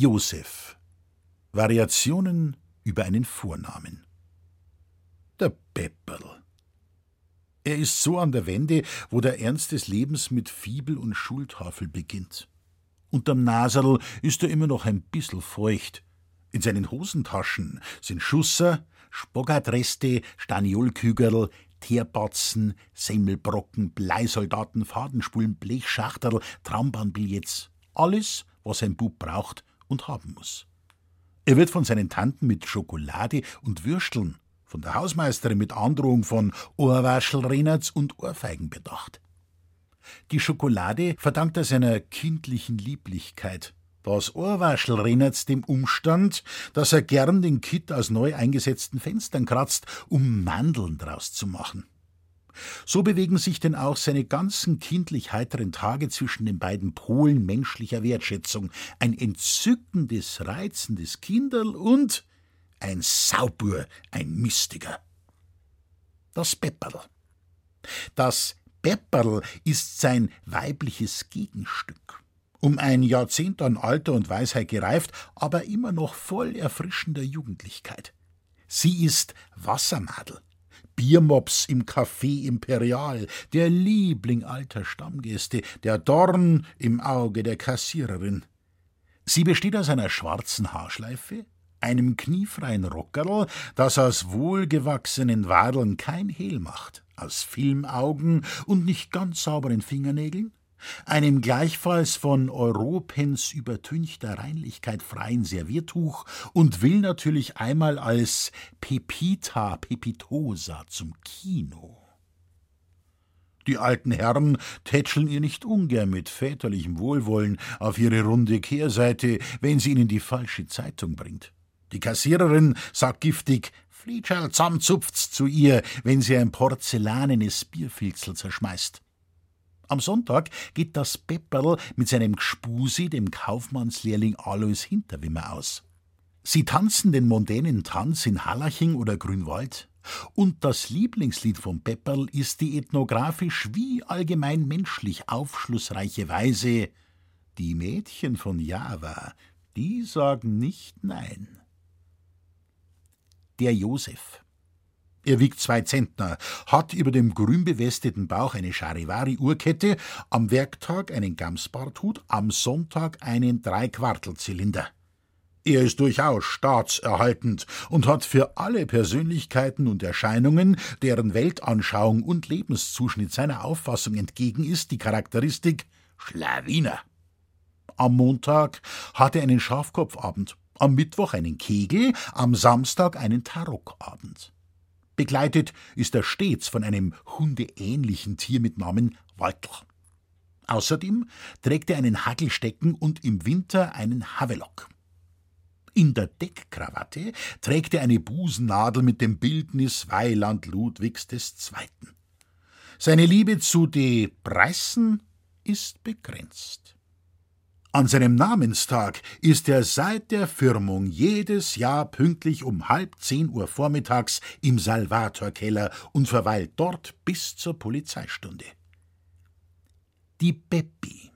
Josef. Variationen über einen Vornamen. Der Pepperl. Er ist so an der Wende, wo der Ernst des Lebens mit Fibel und Schultafel beginnt. Unterm Naserl ist er immer noch ein bissel feucht. In seinen Hosentaschen sind Schusser, Spoggatreste, Staniolkügerl, Teerbatzen, Semmelbrocken, Bleisoldaten, Fadenspulen, Blechschachterl, Traumbahnbillets. Alles, was ein Bub braucht und haben muss. Er wird von seinen Tanten mit Schokolade und Würsteln, von der Hausmeisterin mit Androhung von Ohrwaschelrennerts und Ohrfeigen bedacht. Die Schokolade verdankt er seiner kindlichen Lieblichkeit. Das Ohrwaschelrennerts dem Umstand, dass er gern den Kitt aus neu eingesetzten Fenstern kratzt, um Mandeln draus zu machen. So bewegen sich denn auch seine ganzen kindlich heiteren Tage zwischen den beiden Polen menschlicher Wertschätzung. Ein entzückendes, reizendes Kinderl und ein Saubur, ein Mistiger. Das Pepperl. Das Pepperl ist sein weibliches Gegenstück. Um ein Jahrzehnt an Alter und Weisheit gereift, aber immer noch voll erfrischender Jugendlichkeit. Sie ist Wassermadel, Biermops im Café Imperial, der Liebling alter Stammgäste, der Dorn im Auge der Kassiererin. Sie besteht aus einer schwarzen Haarschleife, einem kniefreien Rockerl, das aus wohlgewachsenen Wadeln kein Hehl macht, aus Filmaugen und nicht ganz sauberen Fingernägeln, einem gleichfalls von Europens übertünchter Reinlichkeit freien Serviertuch und will natürlich einmal als Pepita Pepitosa zum Kino. Die alten Herren tätscheln ihr nicht ungern mit väterlichem Wohlwollen auf ihre runde Kehrseite, wenn sie ihnen die falsche Zeitung bringt. Die Kassiererin sagt giftig, Flietscherl zusammenzupft's zu ihr, wenn sie ein porzellanenes Bierfilzel zerschmeißt. Am Sonntag geht das Pepperl mit seinem Gspusi, dem Kaufmannslehrling Alois Hinterwimmer, aus. Sie tanzen den mondänen Tanz in Hallaching oder Grünwald. Und das Lieblingslied vom Pepperl ist die ethnografisch wie allgemein menschlich aufschlussreiche Weise Die Mädchen von Java, die sagen nicht Nein. Der Josef. Er wiegt zwei Zentner, hat über dem grün bewesteten Bauch eine Charivari-Uhrkette, am Werktag einen Gamsbarthut, am Sonntag einen Dreiquartelzylinder. Er ist durchaus staatserhaltend und hat für alle Persönlichkeiten und Erscheinungen, deren Weltanschauung und Lebenszuschnitt seiner Auffassung entgegen ist, die Charakteristik Schlawiner. Am Montag hat er einen Schafkopfabend, am Mittwoch einen Kegel, am Samstag einen Tarockabend. Begleitet ist er stets von einem hundeähnlichen Tier mit Namen Waltl. Außerdem trägt er einen Hagelstecken und im Winter einen Havelock. In der Deckkrawatte trägt er eine Busennadel mit dem Bildnis Weiland Ludwigs II. Seine Liebe zu de Preißen ist begrenzt. An seinem Namenstag ist er seit der Firmung jedes Jahr pünktlich um halb zehn Uhr vormittags im Salvatorkeller und verweilt dort bis zur Polizeistunde. Die Peppi.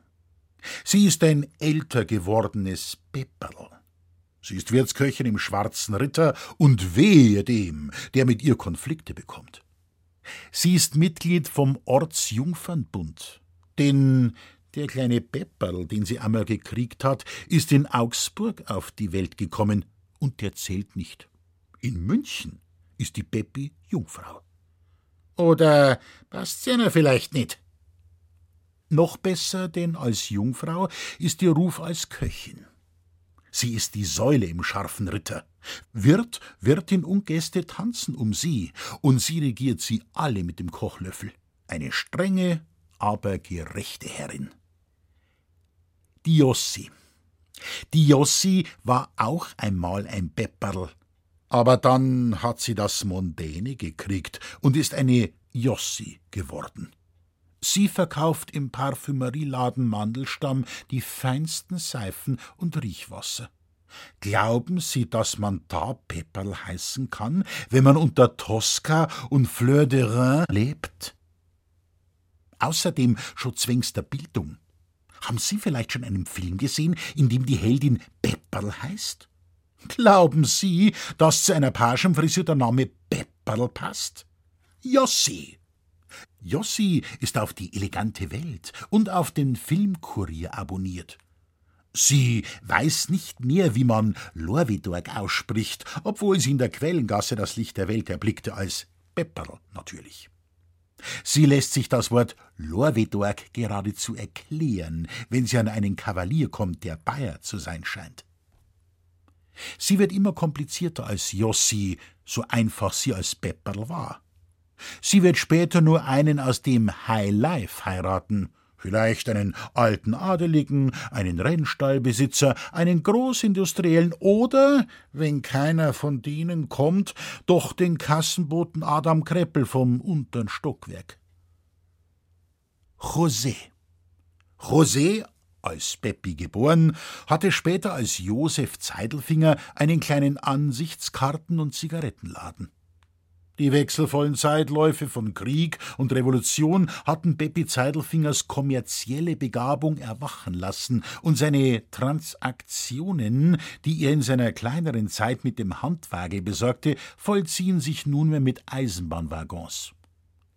Sie ist ein älter gewordenes Pepperl. Sie ist Wirtsköchin im Schwarzen Ritter und wehe dem, der mit ihr Konflikte bekommt. Sie ist Mitglied vom Ortsjungfernbund, den der kleine Pepperl, den sie einmal gekriegt hat, ist in Augsburg auf die Welt gekommen und der zählt nicht. In München ist die Peppi Jungfrau. Oder passt sie vielleicht nicht? Noch besser denn als Jungfrau ist ihr Ruf als Köchin. Sie ist die Säule im scharfen Ritter. Wirt, Wirtin und Gäste tanzen um sie, und sie regiert sie alle mit dem Kochlöffel. Eine strenge, aber gerechte Herrin die Jossi. Die Jossi war auch einmal ein Pepperl, aber dann hat sie das Mondäne gekriegt und ist eine Jossi geworden. Sie verkauft im Parfümerieladen Mandelstamm die feinsten Seifen und Riechwasser. Glauben Sie, dass man da Pepperl heißen kann, wenn man unter Tosca und Fleur de Rhin lebt? Außerdem schon zwingster Bildung. Haben Sie vielleicht schon einen Film gesehen, in dem die Heldin Pepperl heißt? Glauben Sie, dass zu einer Pagenfrisur der Name Pepperl passt? Jossi. Jossi ist auf die elegante Welt und auf den Filmkurier abonniert. Sie weiß nicht mehr, wie man Lorvidorg ausspricht, obwohl sie in der Quellengasse das Licht der Welt erblickte als Pepperl natürlich. Sie lässt sich das Wort Lorvedorg geradezu erklären, wenn sie an einen Kavalier kommt, der Bayer zu sein scheint. Sie wird immer komplizierter als Jossi, so einfach sie als Pepperl war. Sie wird später nur einen aus dem High Life heiraten, vielleicht einen alten Adeligen, einen Rennstallbesitzer, einen Großindustriellen oder, wenn keiner von denen kommt, doch den Kassenboten Adam Kreppel vom unteren Stockwerk. José. José, als Peppi geboren, hatte später als Josef Zeidelfinger einen kleinen Ansichtskarten- und Zigarettenladen. Die wechselvollen Zeitläufe von Krieg und Revolution hatten Beppi Zeidelfingers kommerzielle Begabung erwachen lassen, und seine Transaktionen, die er in seiner kleineren Zeit mit dem Handwagel besorgte, vollziehen sich nunmehr mit Eisenbahnwaggons.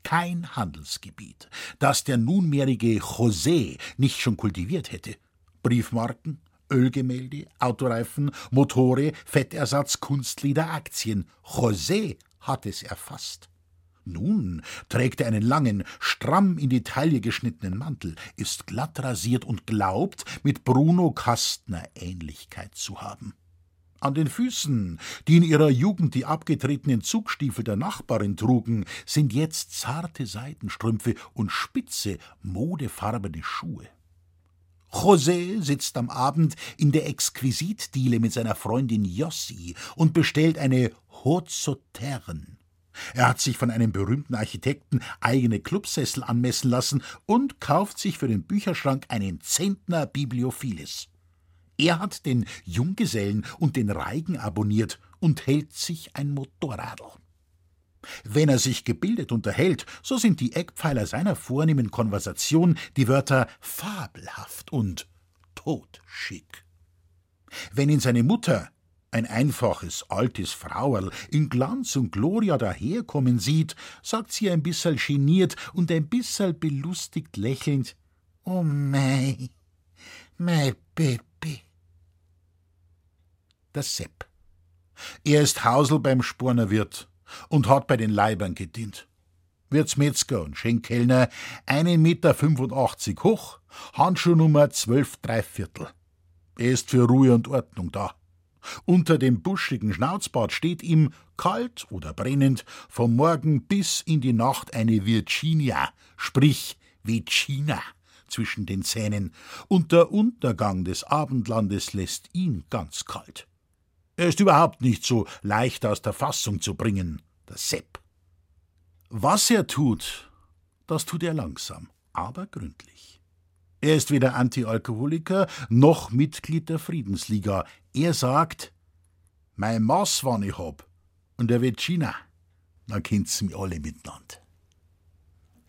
Kein Handelsgebiet, das der nunmehrige José nicht schon kultiviert hätte. Briefmarken, Ölgemälde, Autoreifen, Motore, Fettersatz, Kunstlieder, Aktien. José hat es erfasst. Nun trägt er einen langen, stramm in die Taille geschnittenen Mantel, ist glatt rasiert und glaubt, mit Bruno Kastner Ähnlichkeit zu haben. An den Füßen, die in ihrer Jugend die abgetretenen Zugstiefel der Nachbarin trugen, sind jetzt zarte Seidenstrümpfe und spitze, modefarbene Schuhe. José sitzt am Abend in der Exquisitdiele mit seiner Freundin Jossi und bestellt eine Haute. Er hat sich von einem berühmten Architekten eigene Clubsessel anmessen lassen und kauft sich für den Bücherschrank einen Zentner Bibliophilis. Er hat den Junggesellen und den Reigen abonniert und hält sich ein Motorradl. Wenn er sich gebildet unterhält, so sind die Eckpfeiler seiner vornehmen Konversation die Wörter fabelhaft und totschick. Wenn ihn seine Mutter, ein einfaches, altes Frauerl, in Glanz und Gloria daherkommen sieht, sagt sie ein bisserl geniert und ein bisserl belustigt lächelnd: Oh mei, mei Baby. Der Sepp. Er ist Hausel beim Spornerwirt und hat bei den Leibern gedient. Wirtsmetzger und Schenkkellner, einen Meter fünfundachtzig hoch, Handschuhnummer zwölf Dreiviertel. Er ist für Ruhe und Ordnung da. Unter dem buschigen Schnauzbart steht ihm, kalt oder brennend, vom Morgen bis in die Nacht eine Virginia, sprich Vecina, zwischen den Zähnen, und der Untergang des Abendlandes lässt ihn ganz kalt. Er ist überhaupt nicht so leicht aus der Fassung zu bringen, der Sepp. Was er tut, das tut er langsam, aber gründlich. Er ist weder Antialkoholiker noch Mitglied der Friedensliga. Er sagt, mein Maß, wann ich hab, und er wird China, dann kennt's mich alle miteinander.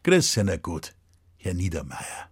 Grüß Sie, gut, Herr Niedermeyer.